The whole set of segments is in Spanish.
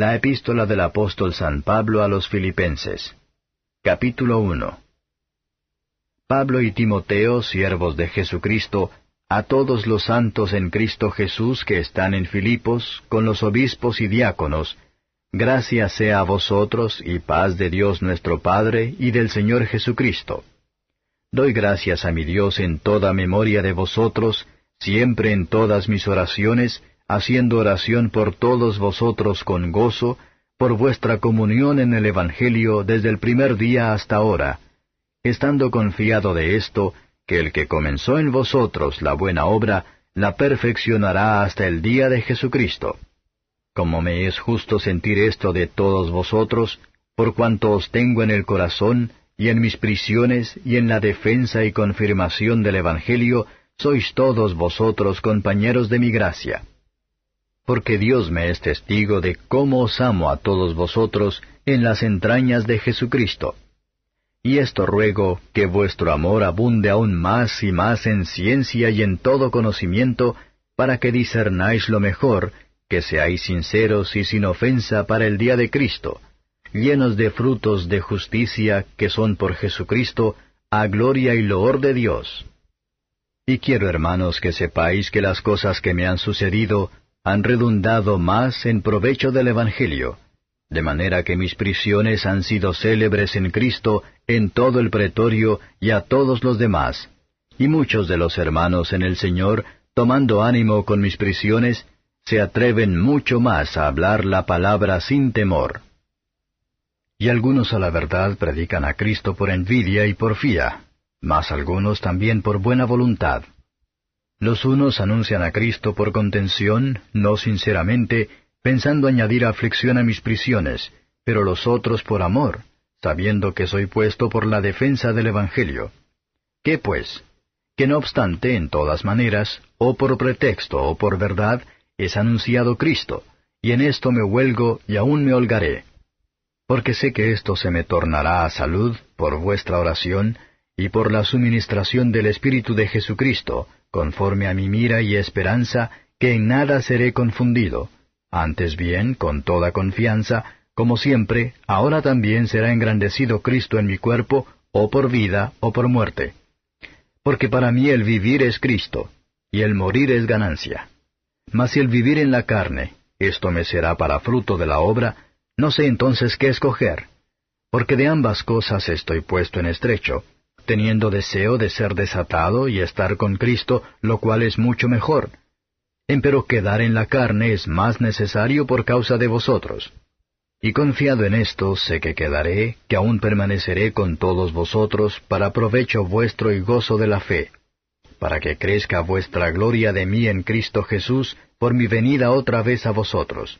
La epístola del apóstol San Pablo a los Filipenses. Capítulo 1. Pablo y Timoteo, siervos de Jesucristo, a todos los santos en Cristo Jesús que están en Filipos, con los obispos y diáconos, gracia sea a vosotros y paz de Dios nuestro Padre y del Señor Jesucristo. Doy gracias a mi Dios en toda memoria de vosotros, siempre en todas mis oraciones, haciendo oración por todos vosotros con gozo, por vuestra comunión en el Evangelio desde el primer día hasta ahora, estando confiado de esto, que el que comenzó en vosotros la buena obra, la perfeccionará hasta el día de Jesucristo. Como me es justo sentir esto de todos vosotros, por cuanto os tengo en el corazón, y en mis prisiones, y en la defensa y confirmación del Evangelio, sois todos vosotros compañeros de mi gracia porque Dios me es testigo de cómo os amo a todos vosotros en las entrañas de Jesucristo. Y esto ruego, que vuestro amor abunde aún más y más en ciencia y en todo conocimiento, para que discernáis lo mejor, que seáis sinceros y sin ofensa para el día de Cristo, llenos de frutos de justicia que son por Jesucristo, a gloria y loor de Dios. Y quiero, hermanos, que sepáis que las cosas que me han sucedido han redundado más en provecho del Evangelio, de manera que mis prisiones han sido célebres en Cristo en todo el pretorio y a todos los demás, y muchos de los hermanos en el Señor, tomando ánimo con mis prisiones, se atreven mucho más a hablar la palabra sin temor. Y algunos a la verdad predican a Cristo por envidia y por fía, mas algunos también por buena voluntad. Los unos anuncian a Cristo por contención, no sinceramente, pensando añadir aflicción a mis prisiones, pero los otros por amor, sabiendo que soy puesto por la defensa del Evangelio. ¿Qué pues? Que no obstante, en todas maneras, o por pretexto o por verdad, es anunciado Cristo, y en esto me huelgo y aún me holgaré. Porque sé que esto se me tornará a salud por vuestra oración, y por la suministración del Espíritu de Jesucristo, conforme a mi mira y esperanza, que en nada seré confundido, antes bien, con toda confianza, como siempre, ahora también será engrandecido Cristo en mi cuerpo, o por vida o por muerte. Porque para mí el vivir es Cristo, y el morir es ganancia. Mas si el vivir en la carne, esto me será para fruto de la obra, no sé entonces qué escoger. Porque de ambas cosas estoy puesto en estrecho, teniendo deseo de ser desatado y estar con Cristo, lo cual es mucho mejor. Empero quedar en la carne es más necesario por causa de vosotros. Y confiado en esto, sé que quedaré, que aún permaneceré con todos vosotros para provecho vuestro y gozo de la fe, para que crezca vuestra gloria de mí en Cristo Jesús por mi venida otra vez a vosotros.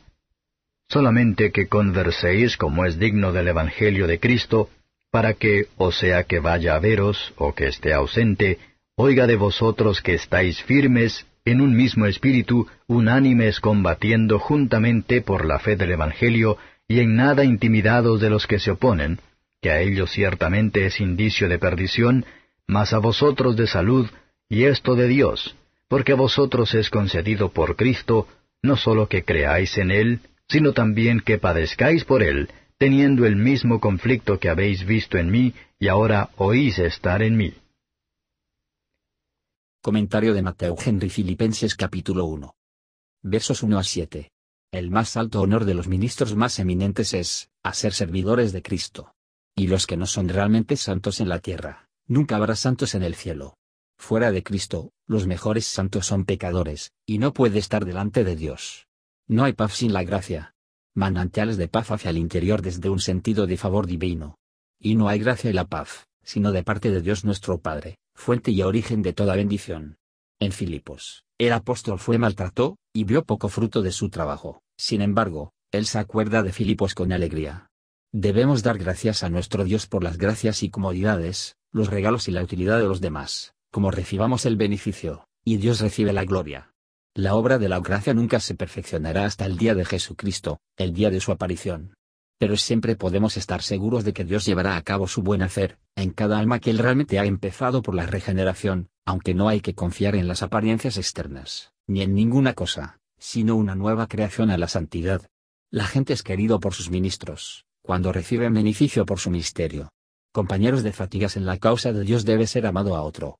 Solamente que converséis como es digno del Evangelio de Cristo, para que, o sea que vaya a veros, o que esté ausente, oiga de vosotros que estáis firmes, en un mismo espíritu, unánimes combatiendo juntamente por la fe del Evangelio, y en nada intimidados de los que se oponen, que a ellos ciertamente es indicio de perdición, mas a vosotros de salud, y esto de Dios, porque a vosotros es concedido por Cristo, no sólo que creáis en Él, sino también que padezcáis por Él, teniendo el mismo conflicto que habéis visto en mí y ahora oís estar en mí. Comentario de Mateo Henry Filipenses capítulo 1. Versos 1 a 7. El más alto honor de los ministros más eminentes es, a ser servidores de Cristo. Y los que no son realmente santos en la tierra, nunca habrá santos en el cielo. Fuera de Cristo, los mejores santos son pecadores, y no puede estar delante de Dios. No hay paz sin la gracia, manantiales de paz hacia el interior desde un sentido de favor divino. Y no hay gracia y la paz, sino de parte de Dios nuestro Padre, fuente y origen de toda bendición. En Filipos, el apóstol fue maltratado, y vio poco fruto de su trabajo, sin embargo, él se acuerda de Filipos con alegría. Debemos dar gracias a nuestro Dios por las gracias y comodidades, los regalos y la utilidad de los demás, como recibamos el beneficio, y Dios recibe la gloria. La obra de la gracia nunca se perfeccionará hasta el día de Jesucristo, el día de su aparición. Pero siempre podemos estar seguros de que Dios llevará a cabo su buen hacer, en cada alma que Él realmente ha empezado por la regeneración, aunque no hay que confiar en las apariencias externas, ni en ninguna cosa, sino una nueva creación a la santidad. La gente es querido por sus ministros, cuando reciben beneficio por su misterio. Compañeros de fatigas en la causa de Dios debe ser amado a otro.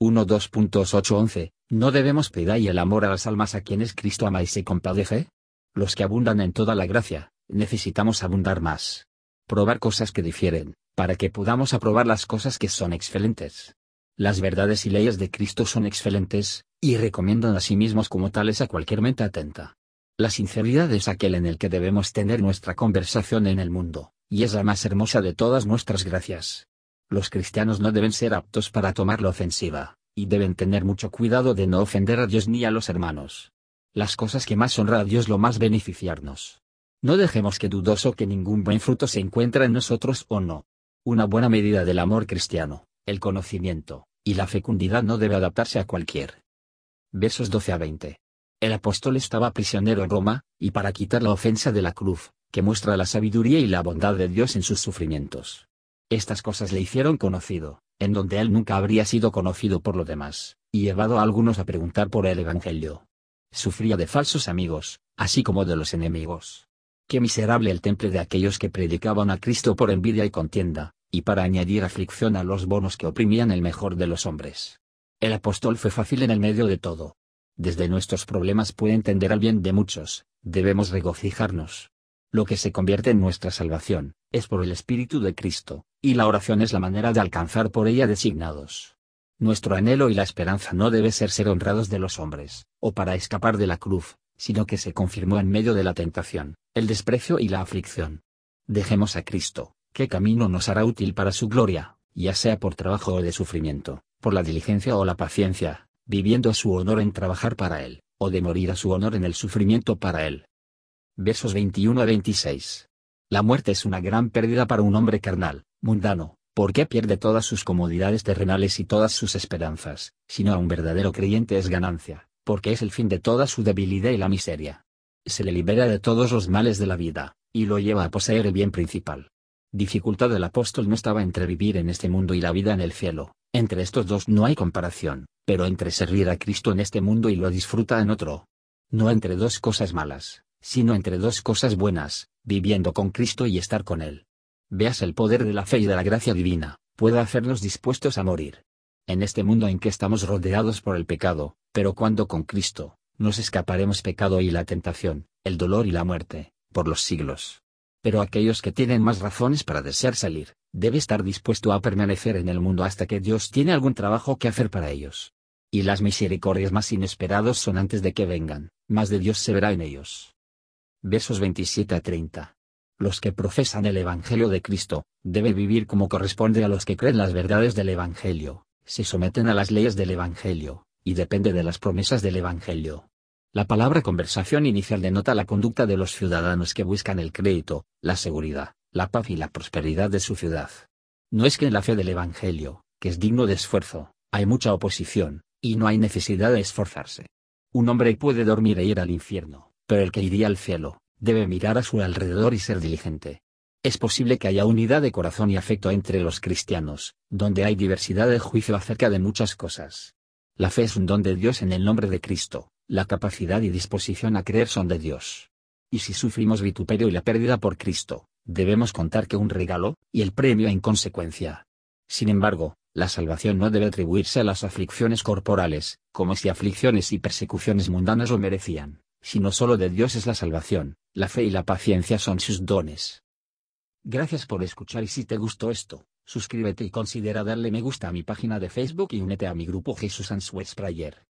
1.2.8.11 ¿No debemos pedir el amor a las almas a quienes Cristo ama y se compadece? Los que abundan en toda la gracia, necesitamos abundar más. Probar cosas que difieren, para que podamos aprobar las cosas que son excelentes. Las verdades y leyes de Cristo son excelentes, y recomiendan a sí mismos como tales a cualquier mente atenta. La sinceridad es aquel en el que debemos tener nuestra conversación en el mundo, y es la más hermosa de todas nuestras gracias. Los cristianos no deben ser aptos para tomar la ofensiva, y deben tener mucho cuidado de no ofender a Dios ni a los hermanos. Las cosas que más honra a Dios lo más beneficiarnos. No dejemos que dudoso que ningún buen fruto se encuentra en nosotros o no. Una buena medida del amor cristiano, el conocimiento, y la fecundidad no debe adaptarse a cualquier. Versos 12 a 20. El apóstol estaba prisionero en Roma, y para quitar la ofensa de la cruz, que muestra la sabiduría y la bondad de Dios en sus sufrimientos. Estas cosas le hicieron conocido, en donde él nunca habría sido conocido por lo demás, y llevado a algunos a preguntar por el Evangelio. Sufría de falsos amigos, así como de los enemigos. Qué miserable el temple de aquellos que predicaban a Cristo por envidia y contienda, y para añadir aflicción a los bonos que oprimían el mejor de los hombres. El apóstol fue fácil en el medio de todo. Desde nuestros problemas puede entender al bien de muchos, debemos regocijarnos. Lo que se convierte en nuestra salvación, es por el Espíritu de Cristo, y la oración es la manera de alcanzar por ella designados. Nuestro anhelo y la esperanza no debe ser ser honrados de los hombres, o para escapar de la cruz, sino que se confirmó en medio de la tentación, el desprecio y la aflicción. Dejemos a Cristo, qué camino nos hará útil para su gloria, ya sea por trabajo o de sufrimiento, por la diligencia o la paciencia, viviendo su honor en trabajar para Él, o de morir a su honor en el sufrimiento para Él. Versos 21 a 26. La muerte es una gran pérdida para un hombre carnal, mundano, porque pierde todas sus comodidades terrenales y todas sus esperanzas, sino a un verdadero creyente es ganancia, porque es el fin de toda su debilidad y la miseria. Se le libera de todos los males de la vida, y lo lleva a poseer el bien principal. Dificultad del apóstol no estaba entre vivir en este mundo y la vida en el cielo, entre estos dos no hay comparación, pero entre servir a Cristo en este mundo y lo disfruta en otro. No entre dos cosas malas, sino entre dos cosas buenas, viviendo con Cristo y estar con Él. Veas el poder de la fe y de la gracia divina, puede hacernos dispuestos a morir. En este mundo en que estamos rodeados por el pecado, pero cuando con Cristo, nos escaparemos pecado y la tentación, el dolor y la muerte, por los siglos. Pero aquellos que tienen más razones para desear salir, debe estar dispuesto a permanecer en el mundo hasta que Dios tiene algún trabajo que hacer para ellos. Y las misericordias más inesperados son antes de que vengan, más de Dios se verá en ellos versos 27 a 30. Los que profesan el Evangelio de Cristo, debe vivir como corresponde a los que creen las verdades del Evangelio, se someten a las leyes del Evangelio, y depende de las promesas del Evangelio. La palabra conversación inicial denota la conducta de los ciudadanos que buscan el crédito, la seguridad, la paz y la prosperidad de su ciudad. No es que en la fe del Evangelio, que es digno de esfuerzo, hay mucha oposición, y no hay necesidad de esforzarse. Un hombre puede dormir e ir al infierno, pero el que iría al cielo, debe mirar a su alrededor y ser diligente. Es posible que haya unidad de corazón y afecto entre los cristianos, donde hay diversidad de juicio acerca de muchas cosas. La fe es un don de Dios en el nombre de Cristo, la capacidad y disposición a creer son de Dios. Y si sufrimos vituperio y la pérdida por Cristo, debemos contar que un regalo, y el premio en consecuencia. Sin embargo, la salvación no debe atribuirse a las aflicciones corporales, como si aflicciones y persecuciones mundanas lo merecían sino solo de Dios es la salvación, la fe y la paciencia son sus dones. Gracias por escuchar y si te gustó esto, suscríbete y considera darle me gusta a mi página de Facebook y únete a mi grupo Jesús Answers Prayer.